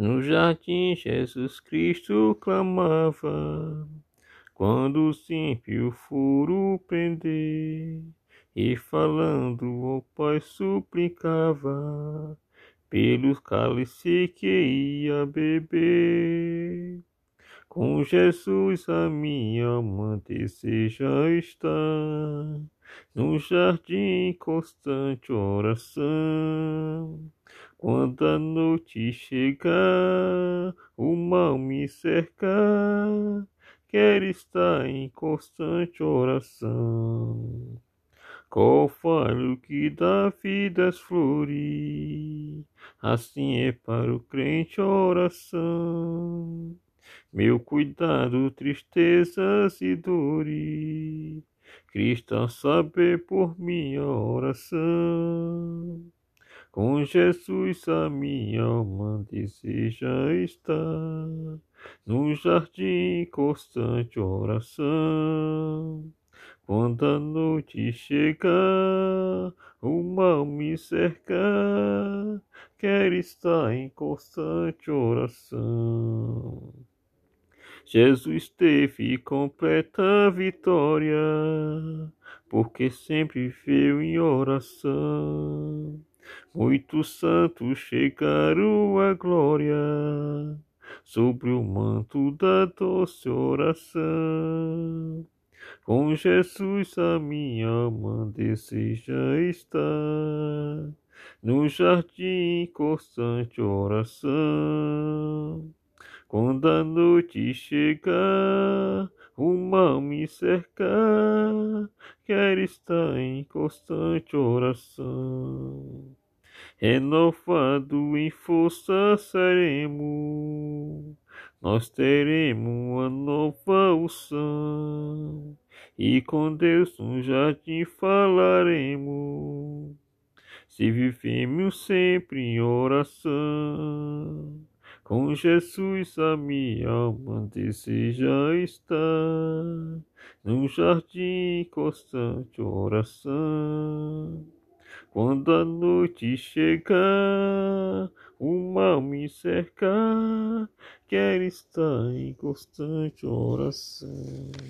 No jardim Jesus Cristo clamava, quando o furo prender, e falando ao Pai suplicava, pelo cálice que ia beber. Com Jesus a minha alma deseja estar, no jardim constante oração. Quando a noite chegar, o mal me cercar, quero estar em constante oração. Qual falho que dá vida às flores, assim é para o crente oração. Meu cuidado, tristezas e dores, Cristo saber por minha oração. Com Jesus a minha alma deseja estar, no jardim constante oração. Quando a noite chegar, o mal me cercar, quero estar em constante oração. Jesus teve completa vitória, porque sempre veio em oração. Muitos santos chegaram à glória, sobre o manto da doce oração. Com Jesus a minha alma deseja estar, no jardim constante oração. Quando a noite chegar, o mal me cercar, quero estar em constante oração. Renovado em força seremos, nós teremos uma nova unção, e com Deus no jardim falaremos, se vivemos sempre em oração. Com Jesus a minha alma deseja estar, num jardim constante oração. Quando a noite chegar, o mal me cercar, quero estar em constante oração.